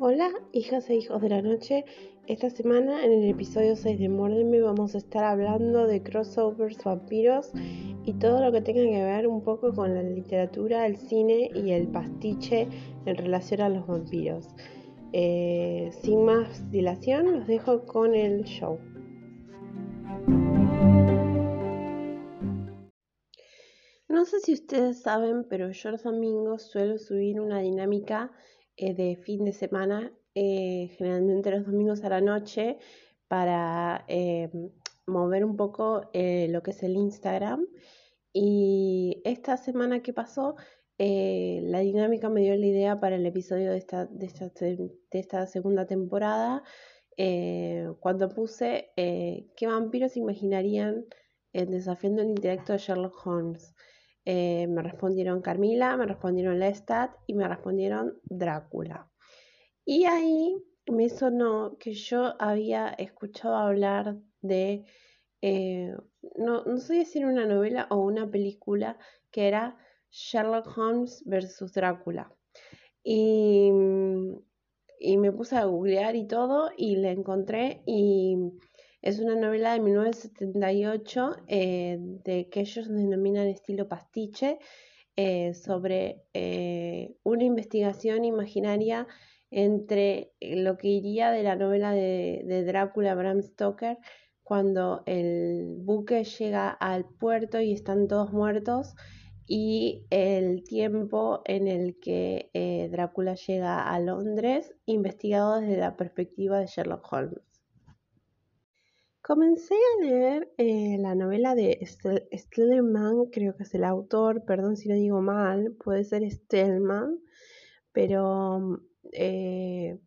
Hola, hijas e hijos de la noche. Esta semana en el episodio 6 de Mórdeme vamos a estar hablando de crossovers, vampiros y todo lo que tenga que ver un poco con la literatura, el cine y el pastiche en relación a los vampiros. Eh, sin más dilación, los dejo con el show. No sé si ustedes saben, pero yo los domingos suelo subir una dinámica eh, de fin de semana, eh, generalmente los domingos a la noche, para eh, mover un poco lo que es el Instagram. Y esta semana que pasó, la dinámica me dio la idea para el episodio de esta, de esta, de esta segunda temporada, cuando puse qué vampiros imaginarían desafiando el intelecto de Sherlock Holmes. Eh, me respondieron Carmila, me respondieron Lestat y me respondieron Drácula. Y ahí me sonó que yo había escuchado hablar de, eh, no, sé si era una novela o una película, que era Sherlock Holmes versus Drácula. Y, y me puse a googlear y todo y la encontré y es una novela de 1978 eh, de que ellos denominan estilo pastiche eh, sobre eh, una investigación imaginaria entre lo que iría de la novela de, de Drácula Bram Stoker cuando el buque llega al puerto y están todos muertos y el tiempo en el que Drácula llega a Londres, investigado desde la perspectiva de Sherlock Holmes. Comencé a leer eh, la novela de Stellman, creo que es el autor, perdón si lo digo mal, puede ser Stellman, pero eh,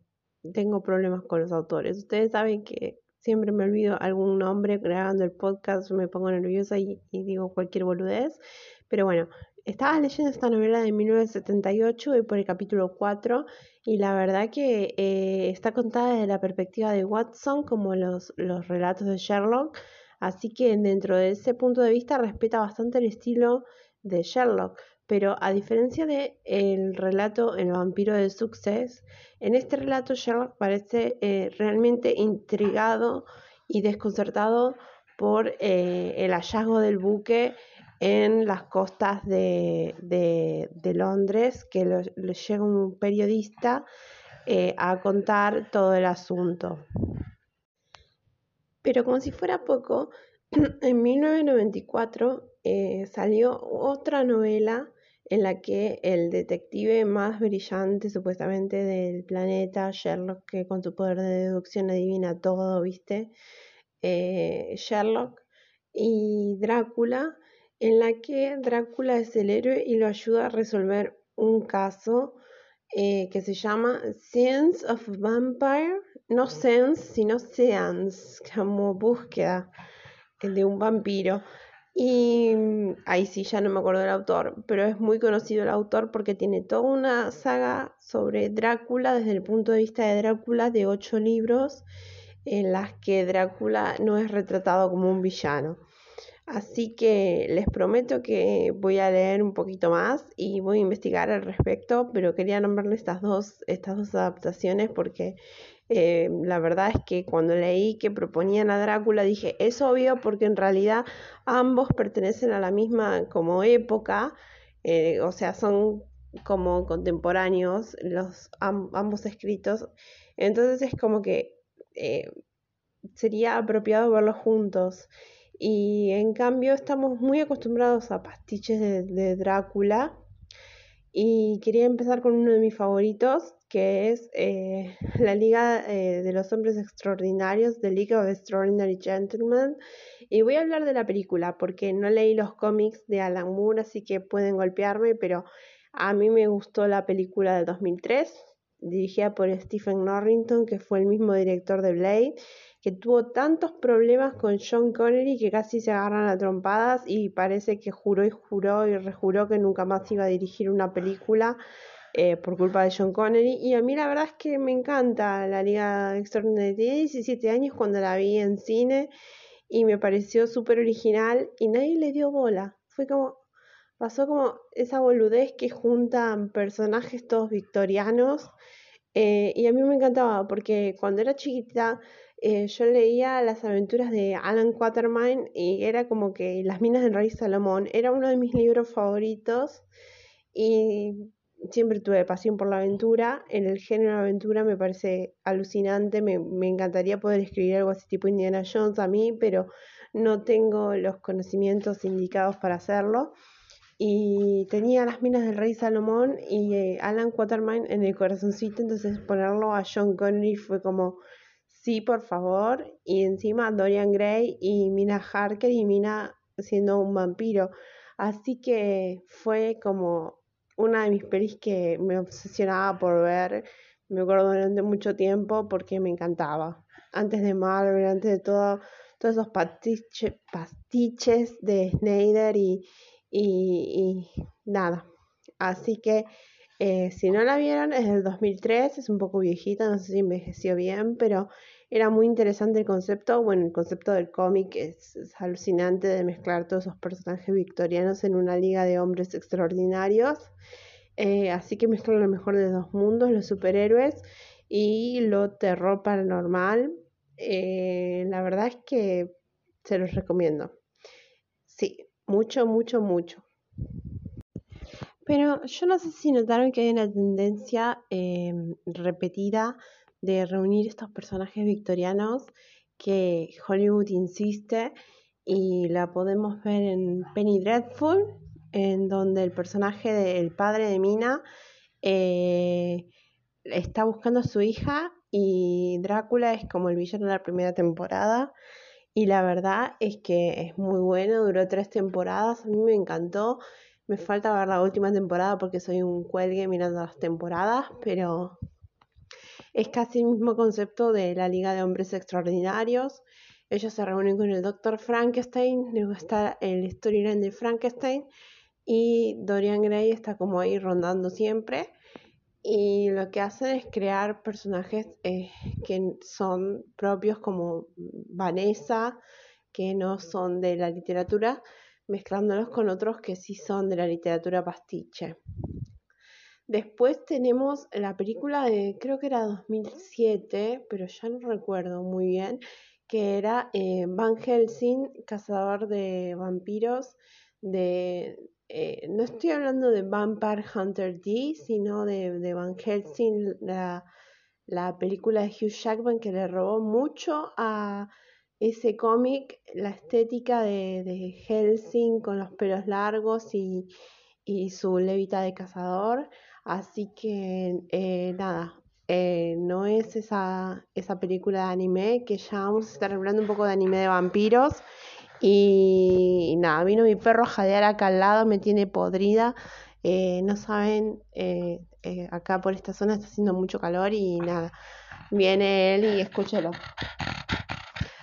tengo problemas con los autores. Ustedes saben que siempre me olvido algún nombre grabando el podcast, me pongo nerviosa y, y digo cualquier boludez, pero bueno, estaba leyendo esta novela de 1978 y por el capítulo 4 y la verdad que eh, está contada desde la perspectiva de Watson como los, los relatos de Sherlock, así que dentro de ese punto de vista respeta bastante el estilo de Sherlock, pero a diferencia de el relato El vampiro de Success, en este relato Sherlock parece eh, realmente intrigado y desconcertado por eh, el hallazgo del buque en las costas de, Londres, que le llega un periodista eh, a contar todo el asunto. Pero como si fuera poco, en 1994 eh, salió otra novela en la que el detective más brillante supuestamente del planeta, Sherlock, que con su poder de deducción adivina todo, ¿viste? Eh, Sherlock y Drácula en la que Drácula es el héroe y lo ayuda a resolver un caso eh, que se llama Sense of Vampire, no Sense, sino Seance, como búsqueda de un vampiro. Y mm, ahí sí, ya no me acuerdo del autor, pero es muy conocido el autor porque tiene toda una saga sobre Drácula desde el punto de vista de Drácula de ocho libros en las que Drácula no es retratado como un villano. Así que les prometo que voy a leer un poquito más y voy a investigar al respecto, pero quería nombrarle estas dos, estas dos adaptaciones porque eh, la verdad es que cuando leí que proponían a Drácula dije, es obvio porque en realidad ambos pertenecen a la misma como época, eh, o sea, son como contemporáneos los ambos escritos, entonces es como que eh, sería apropiado verlos juntos. Y en cambio estamos muy acostumbrados a pastiches de, Drácula. Y quería empezar con uno de mis favoritos, que es eh, la Liga eh, de los Hombres Extraordinarios, The League of Extraordinary Gentlemen. Y voy a hablar de la película, porque no leí los cómics de Alan Moore, así que pueden golpearme, pero a mí me gustó la película de 2003, dirigida por Stephen Norrington, que fue el mismo director de Blade que tuvo tantos problemas con John Connery que casi se agarran a trompadas y parece que juró y juró y rejuró que nunca más iba a dirigir una película eh, por culpa de John Connery. Y a mí la verdad es que me encanta la Liga Extraordinaria. Tenía 17 años cuando la vi en cine y me pareció súper original y nadie le dio bola. Fue como, pasó como esa boludez que juntan personajes todos victorianos Eh, y a mí me encantaba porque cuando era chiquita eh, yo leía las aventuras de Alan Quatermain y era como que Las minas del rey Salomón era uno de mis libros favoritos y siempre tuve pasión por la aventura. En el género de aventura me parece alucinante, me, me encantaría poder escribir algo así tipo Indiana Jones a mí, pero no tengo los conocimientos indicados para hacerlo y tenía las minas del rey Salomón y eh, Alan Quatermain en el corazoncito, entonces ponerlo a John Connery fue como, sí, por favor, y encima Dorian Gray y Mina Harker y Mina siendo un vampiro, así que fue como una de mis pelis que me obsesionaba por ver, me acuerdo durante mucho tiempo porque me encantaba, antes de Marvel, antes de todo, todos esos pastiches de Snyder y y, nada. Así que eh, si no la vieron, es del 2003, es un poco viejita, no sé si envejeció bien, pero era muy interesante el concepto. Bueno, el concepto del cómic es, alucinante de mezclar todos esos personajes victorianos en una liga de hombres extraordinarios. Eh, así que mezclan lo mejor de dos mundos, los superhéroes y lo terror paranormal. Eh, la verdad es que se los recomiendo. Sí, mucho, mucho, mucho. Pero yo no sé si notaron que hay una tendencia em, repetida de reunir estos personajes victorianos que Hollywood insiste y la podemos ver en Penny Dreadful, en donde el personaje del padre de Mina eh, está buscando a su hija y Drácula es como el villano de la primera temporada y la verdad es que es muy bueno, duró tres temporadas, a mí me encantó. Me falta ver la última temporada porque soy un cuelgue mirando las temporadas, pero es casi el mismo concepto de la Liga de Hombres Extraordinarios. Ellos se reúnen con el Dr. Frankenstein, luego está el storyline de Frankenstein y Dorian Gray está como ahí rondando siempre y lo que hacen es crear personajes eh, que son propios como Vanessa, que no son de la literatura, mezclándolos con otros que sí son de la literatura pastiche. Después tenemos la película de, creo que era 2007, pero ya no recuerdo muy bien, que era eh, Van Helsing, cazador de vampiros de, eh, no estoy hablando de Vampire Hunter D, sino de, Van Helsing, la, película de Hugh Jackman que le robó mucho a ese cómic, la estética de, Helsing con los pelos largos y, su levita de cazador. Así que eh, nada, eh, no es esa, esa película de anime, que ya vamos a estar hablando un poco de anime de vampiros. Y, nada, vino mi perro a jadear acá al lado, me tiene podrida. Eh, no saben, eh, eh, acá por esta zona está haciendo mucho calor y nada, viene él y escúchelo.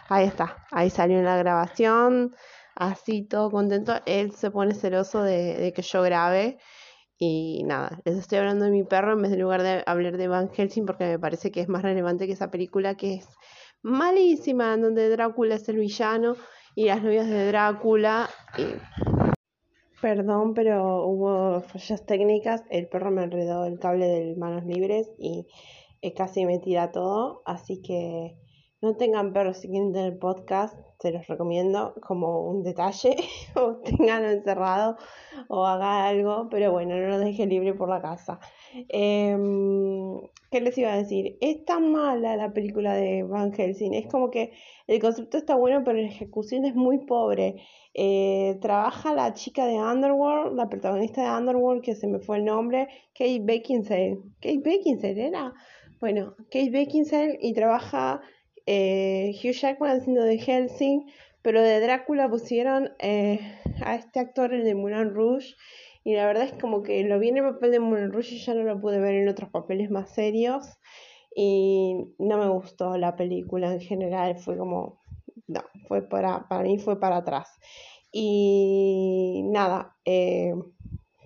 Ahí está, ahí salió la grabación, así todo contento. Él se pone celoso de, que yo grabe. Y nada, les estoy hablando de mi perro en vez de lugar de hablar de Van Helsing porque me parece que es más relevante que esa película que es malísima, donde Drácula es el villano y las novias de Drácula. Perdón, pero hubo fallas técnicas. El perro me enredó el cable de manos libres y eh, casi me tira todo. Así que no tengan perros si quieren tener podcast, se los recomiendo como un detalle. o tenganlo encerrado o haga algo, pero bueno, no lo deje libre por la casa. Em, ¿Qué les iba a decir? Es tan mala la película de Van Helsing. Es como que el concepto está bueno, pero la ejecución es muy pobre. Eh, trabaja la chica de Underworld, la protagonista de Underworld, que se me fue el nombre, Kate Beckinsale. Kate Beckinsale era. Bueno, Kate Beckinsale y trabaja eh, Hugh Jackman haciendo de Helsing, pero de Drácula pusieron eh, a este actor, el de Moulin Rouge y la verdad es como que lo vi en el papel de Moulin Rouge y ya no lo pude ver en otros papeles más serios y no me gustó la película en general, fue como, no, fue para, para mí fue para atrás. Y nada, eh,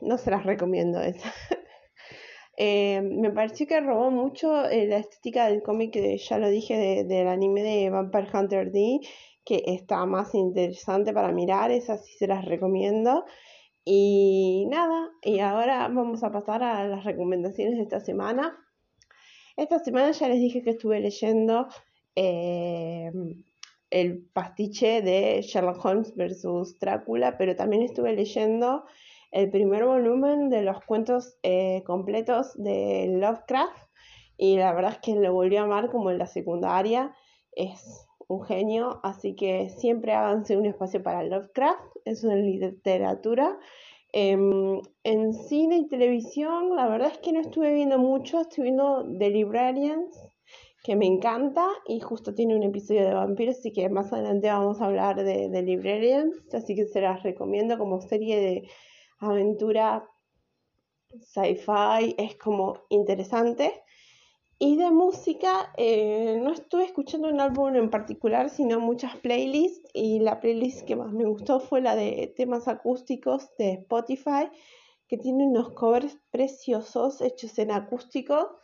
no se las recomiendo esa. Eh, me pareció que robó mucho la estética del cómic, ya lo dije, del anime de Vampire Hunter D, que está más interesante para mirar, esa sí se las recomiendo. Y nada, y ahora vamos a pasar a las recomendaciones de esta semana. Esta semana ya les dije que estuve leyendo eh, el pastiche de Sherlock Holmes versus Drácula, pero también estuve leyendo el primer volumen de los cuentos eh, completos de Lovecraft y la verdad es que lo volví a amar como en la secundaria. Es un genio, así que siempre háganse un espacio para Lovecraft, eso en literatura. Em, en cine y televisión, la verdad es que no estuve viendo mucho, estoy viendo The Librarians, que me encanta y justo tiene un episodio de vampiros, así que más adelante vamos a hablar de The Librarians, así que se las recomiendo como serie de aventura sci-fi, es como interesante. Y de música, eh, no estuve escuchando un álbum en particular, sino muchas playlists. Y la playlist que más me gustó fue la de temas acústicos de Spotify, que tiene unos covers preciosos hechos en acústico.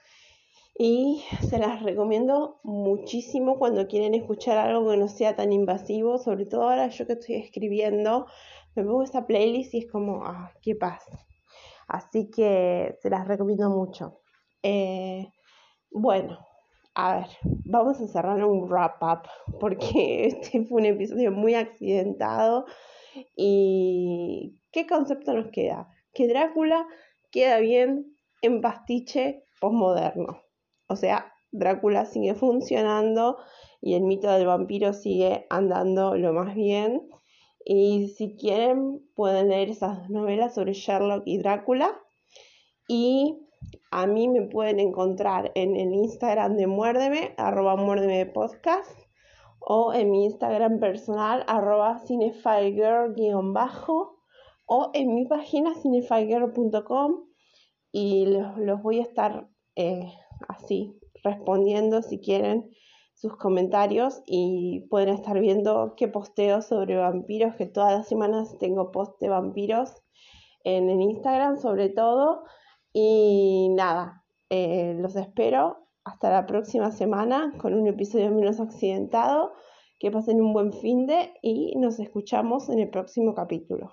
Y se las recomiendo muchísimo cuando quieren escuchar algo que no sea tan invasivo. Sobre todo ahora yo que estoy escribiendo, me pongo esta playlist y es como, ah, qué paz. Así que se las recomiendo mucho. Eh, bueno, a ver, vamos a cerrar un wrap up porque este fue un episodio muy accidentado y ¿qué concepto nos queda? Que Drácula queda bien en pastiche postmoderno. O sea, Drácula sigue funcionando y el mito del vampiro sigue andando lo más bien. Y si quieren, pueden leer esas novelas sobre Sherlock y Drácula. Y a mí me pueden encontrar en el Instagram de Muérdeme, arroba Muérdeme Podcast, o en mi Instagram personal, arroba bajo o en mi página cinefigirl.com y los, voy a estar eh, así respondiendo si quieren sus comentarios y pueden estar viendo qué posteo sobre vampiros, que todas las semanas tengo post de vampiros en el Instagram sobre todo. Y nada, eh, los espero hasta la próxima semana con un episodio menos accidentado. Que pasen un buen fin de y nos escuchamos en el próximo capítulo.